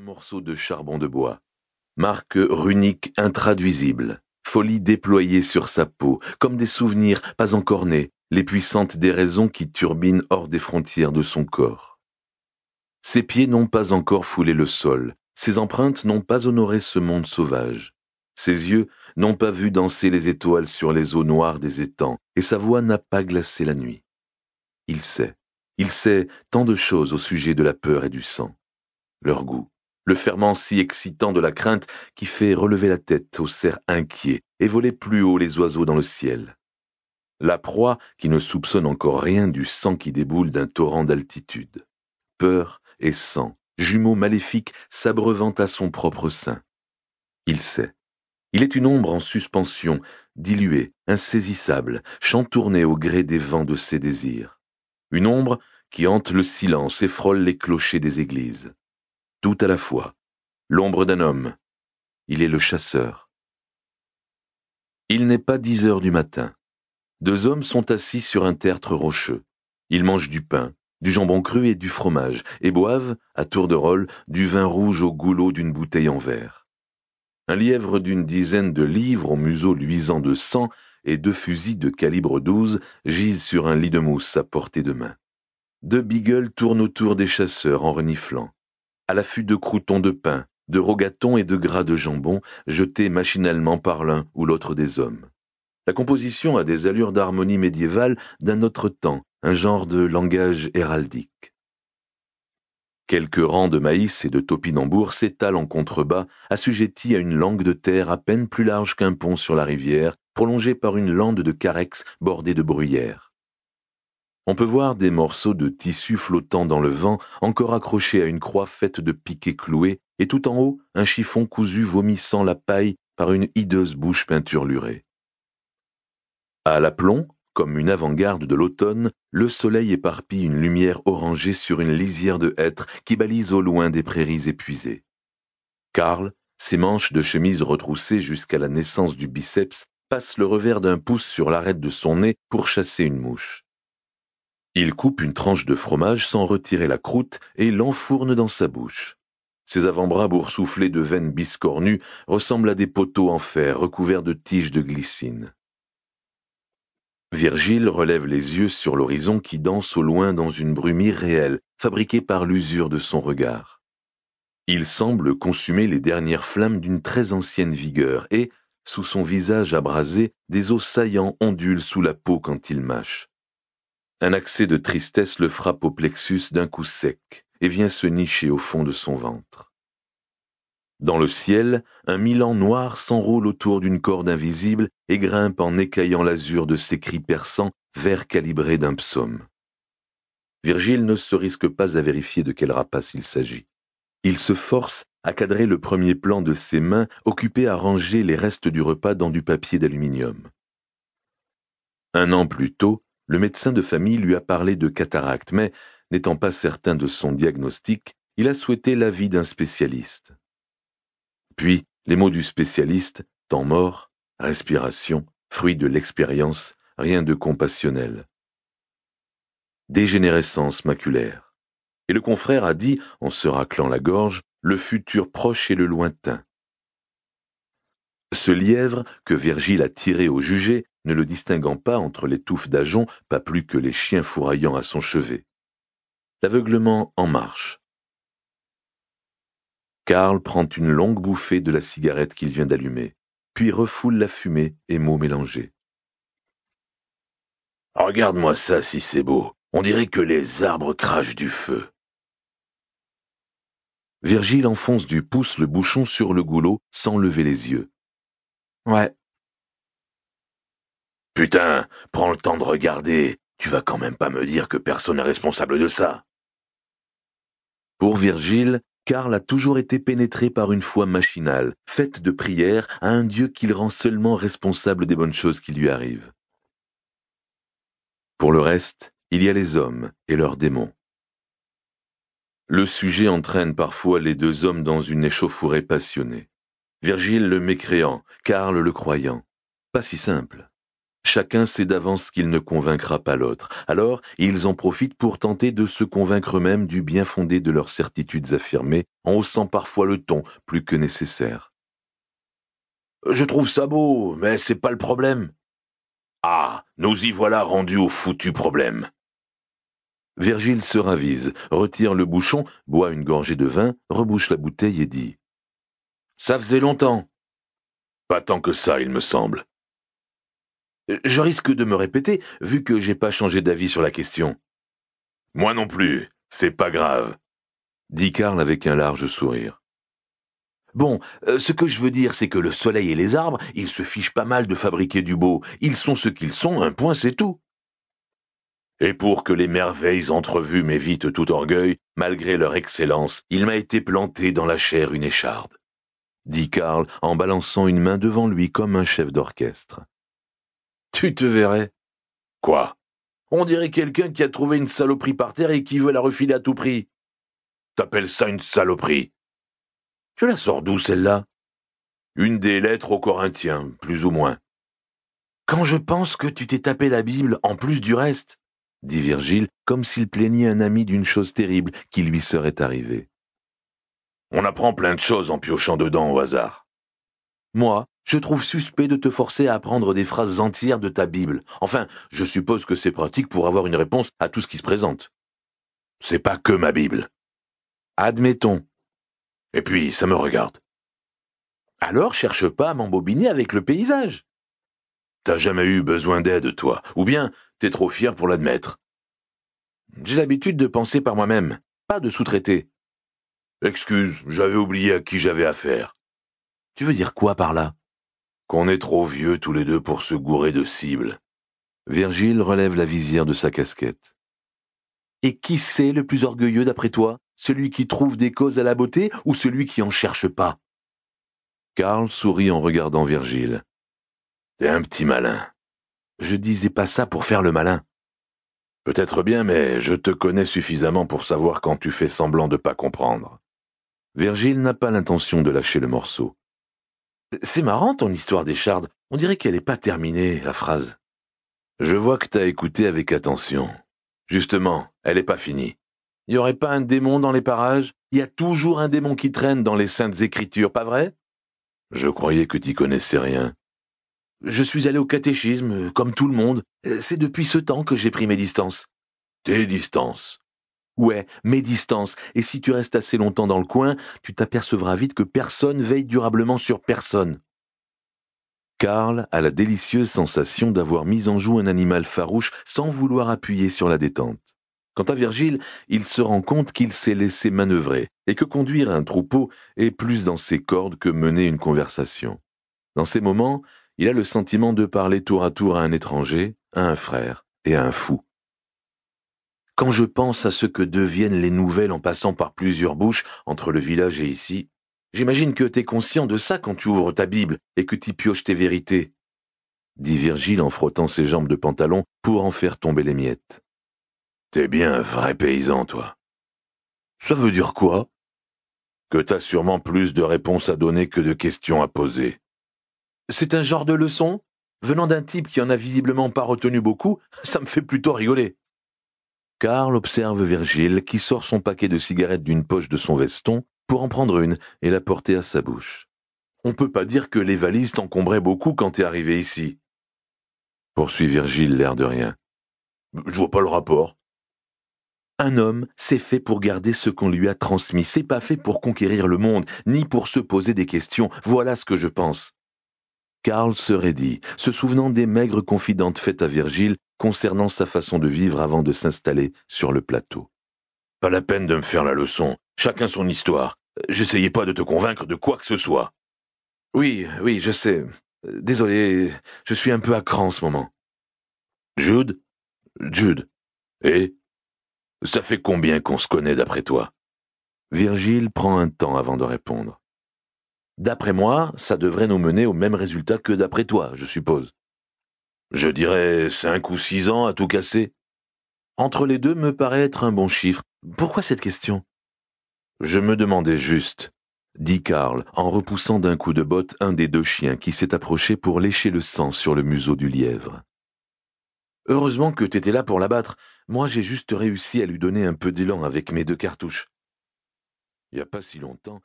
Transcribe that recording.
Morceau de charbon de bois. Marque runique intraduisible. Folie déployée sur sa peau, comme des souvenirs pas encore nés, les puissantes déraisons qui turbinent hors des frontières de son corps. Ses pieds n'ont pas encore foulé le sol, ses empreintes n'ont pas honoré ce monde sauvage. Ses yeux n'ont pas vu danser les étoiles sur les eaux noires des étangs, et sa voix n'a pas glacé la nuit. Il sait, il sait tant de choses au sujet de la peur et du sang. Leur goût, le ferment si excitant de la crainte qui fait relever la tête aux cerfs inquiets et voler plus haut les oiseaux dans le ciel. La proie qui ne soupçonne encore rien du sang qui déboule d'un torrent d'altitude. Peur et sang, jumeaux maléfiques s'abreuvant à son propre sein. Il sait. Il est une ombre en suspension, diluée, insaisissable, chantournée au gré des vents de ses désirs. Une ombre qui hante le silence et frôle les clochers des églises. Tout à la fois. L'ombre d'un homme. Il est le chasseur. Il n'est pas dix heures du matin. Deux hommes sont assis sur un tertre rocheux. Ils mangent du pain, du jambon cru et du fromage, et boivent, à tour de rôle, du vin rouge au goulot d'une bouteille en verre. Un lièvre d'une dizaine de livres au museau luisant de sang et deux fusils de calibre 12 gisent sur un lit de mousse à portée de main. Deux beagles tournent autour des chasseurs en reniflant, à l'affût de croutons de pain, de rogatons et de gras de jambon jetés machinalement par l'un ou l'autre des hommes. La composition a des allures d'harmonie médiévale d'un autre temps, un genre de langage héraldique. Quelques rangs de maïs et de topinambours s'étalent en contrebas, assujettis à une langue de terre à peine plus large qu'un pont sur la rivière, prolongée par une lande de carex bordée de bruyères. On peut voir des morceaux de tissu flottant dans le vent, encore accrochés à une croix faite de piquets cloués, et tout en haut, un chiffon cousu vomissant la paille par une hideuse bouche peinturlurée. À l'aplomb, comme une avant-garde de l'automne, le soleil éparpille une lumière orangée sur une lisière de hêtres qui balise au loin des prairies épuisées. Karl, ses manches de chemise retroussées jusqu'à la naissance du biceps, passe le revers d'un pouce sur l'arête de son nez pour chasser une mouche. Il coupe une tranche de fromage sans retirer la croûte et l'enfourne dans sa bouche. Ses avant-bras boursouflés de veines biscornues ressemblent à des poteaux en fer recouverts de tiges de glycine. Virgile relève les yeux sur l'horizon qui danse au loin dans une brume irréelle, fabriquée par l'usure de son regard. Il semble consumer les dernières flammes d'une très ancienne vigueur et, sous son visage abrasé, des os saillants ondulent sous la peau quand il mâche. Un accès de tristesse le frappe au plexus d'un coup sec et vient se nicher au fond de son ventre. Dans le ciel, un milan noir s'enroule autour d'une corde invisible et grimpe en écaillant l'azur de ses cris perçants, vers calibré d'un psaume. Virgile ne se risque pas à vérifier de quel rapace il s'agit. Il se force à cadrer le premier plan de ses mains occupées à ranger les restes du repas dans du papier d'aluminium. Un an plus tôt, le médecin de famille lui a parlé de cataracte, mais, n'étant pas certain de son diagnostic, il a souhaité l'avis d'un spécialiste. Puis, les mots du spécialiste, temps mort, respiration, fruit de l'expérience, rien de compassionnel. Dégénérescence maculaire. Et le confrère a dit, en se raclant la gorge, le futur proche et le lointain. Ce lièvre que Virgile a tiré au jugé, ne le distinguant pas entre les touffes d'ajon, pas plus que les chiens fourraillant à son chevet. L'aveuglement en marche. Karl prend une longue bouffée de la cigarette qu'il vient d'allumer, puis refoule la fumée et mots mélangés. Regarde-moi ça si c'est beau. On dirait que les arbres crachent du feu. Virgile enfonce du pouce le bouchon sur le goulot sans lever les yeux. Ouais. Putain, prends le temps de regarder. Tu vas quand même pas me dire que personne n'est responsable de ça. Pour Virgile, Karl a toujours été pénétré par une foi machinale, faite de prière à un Dieu qu'il rend seulement responsable des bonnes choses qui lui arrivent. Pour le reste, il y a les hommes et leurs démons. Le sujet entraîne parfois les deux hommes dans une échauffourée passionnée. Virgile le mécréant, Karl le croyant. Pas si simple. Chacun sait d'avance qu'il ne convaincra pas l'autre. Alors, ils en profitent pour tenter de se convaincre eux-mêmes du bien fondé de leurs certitudes affirmées, en haussant parfois le ton plus que nécessaire. Je trouve ça beau, mais c'est pas le problème. Ah, nous y voilà rendus au foutu problème. Virgile se ravise, retire le bouchon, boit une gorgée de vin, rebouche la bouteille et dit Ça faisait longtemps. Pas tant que ça, il me semble. Je risque de me répéter, vu que j'ai pas changé d'avis sur la question. Moi non plus, c'est pas grave, dit Karl avec un large sourire. Bon, euh, ce que je veux dire, c'est que le soleil et les arbres, ils se fichent pas mal de fabriquer du beau. Ils sont ce qu'ils sont, un point c'est tout. Et pour que les merveilles entrevues m'évitent tout orgueil, malgré leur excellence, il m'a été planté dans la chair une écharde, dit Karl en balançant une main devant lui comme un chef d'orchestre. Tu te verrais. Quoi? On dirait quelqu'un qui a trouvé une saloperie par terre et qui veut la refiler à tout prix. T'appelles ça une saloperie? Tu la sors d'où celle-là? Une des lettres aux Corinthiens, plus ou moins. Quand je pense que tu t'es tapé la Bible en plus du reste, dit Virgile, comme s'il plaignait un ami d'une chose terrible qui lui serait arrivée. On apprend plein de choses en piochant dedans au hasard. Moi, je trouve suspect de te forcer à apprendre des phrases entières de ta Bible. Enfin, je suppose que c'est pratique pour avoir une réponse à tout ce qui se présente. C'est pas que ma Bible. Admettons. Et puis, ça me regarde. Alors, cherche pas à m'embobiner avec le paysage. T'as jamais eu besoin d'aide, toi, ou bien t'es trop fier pour l'admettre. J'ai l'habitude de penser par moi-même, pas de sous-traiter. Excuse, j'avais oublié à qui j'avais affaire. Tu veux dire quoi par là? Qu'on est trop vieux tous les deux pour se gourer de cibles. Virgile relève la visière de sa casquette. Et qui c'est le plus orgueilleux d'après toi? Celui qui trouve des causes à la beauté ou celui qui en cherche pas? Karl sourit en regardant Virgile. T'es un petit malin. Je disais pas ça pour faire le malin. Peut-être bien, mais je te connais suffisamment pour savoir quand tu fais semblant de pas comprendre. Virgile n'a pas l'intention de lâcher le morceau. C'est marrant ton histoire d'écharde. On dirait qu'elle n'est pas terminée, la phrase. Je vois que t'as écouté avec attention. Justement, elle n'est pas finie. Y aurait pas un démon dans les parages? Il y a toujours un démon qui traîne dans les saintes écritures, pas vrai? Je croyais que t'y connaissais rien. Je suis allé au catéchisme, comme tout le monde. C'est depuis ce temps que j'ai pris mes distances. Tes distances Ouais, mes distances. Et si tu restes assez longtemps dans le coin, tu t'apercevras vite que personne veille durablement sur personne. Karl a la délicieuse sensation d'avoir mis en joue un animal farouche sans vouloir appuyer sur la détente. Quant à Virgile, il se rend compte qu'il s'est laissé manœuvrer et que conduire un troupeau est plus dans ses cordes que mener une conversation. Dans ces moments, il a le sentiment de parler tour à tour à un étranger, à un frère et à un fou. Quand je pense à ce que deviennent les nouvelles en passant par plusieurs bouches entre le village et ici, j'imagine que t'es conscient de ça quand tu ouvres ta Bible et que t'y pioches tes vérités, dit Virgile en frottant ses jambes de pantalon pour en faire tomber les miettes. T'es bien un vrai paysan, toi. Ça veut dire quoi? Que t'as sûrement plus de réponses à donner que de questions à poser. C'est un genre de leçon? Venant d'un type qui en a visiblement pas retenu beaucoup, ça me fait plutôt rigoler. Karl observe Virgile qui sort son paquet de cigarettes d'une poche de son veston pour en prendre une et la porter à sa bouche. On peut pas dire que les valises t'encombraient beaucoup quand t'es arrivé ici. Poursuit Virgile l'air de rien. Je vois pas le rapport. Un homme, c'est fait pour garder ce qu'on lui a transmis, c'est pas fait pour conquérir le monde, ni pour se poser des questions, voilà ce que je pense. Karl se raidit, se souvenant des maigres confidences faites à Virgile concernant sa façon de vivre avant de s'installer sur le plateau. Pas la peine de me faire la leçon. Chacun son histoire. J'essayais pas de te convaincre de quoi que ce soit. Oui, oui, je sais. Désolé, je suis un peu à cran en ce moment. Jude? Jude. Et Ça fait combien qu'on se connaît d'après toi? Virgile prend un temps avant de répondre. D'après moi, ça devrait nous mener au même résultat que d'après toi, je suppose. Je dirais cinq ou six ans à tout casser. Entre les deux me paraît être un bon chiffre. Pourquoi cette question? Je me demandais juste, dit Karl en repoussant d'un coup de botte un des deux chiens qui s'est approché pour lécher le sang sur le museau du lièvre. Heureusement que t'étais là pour l'abattre. Moi, j'ai juste réussi à lui donner un peu d'élan avec mes deux cartouches. Il n'y a pas si longtemps,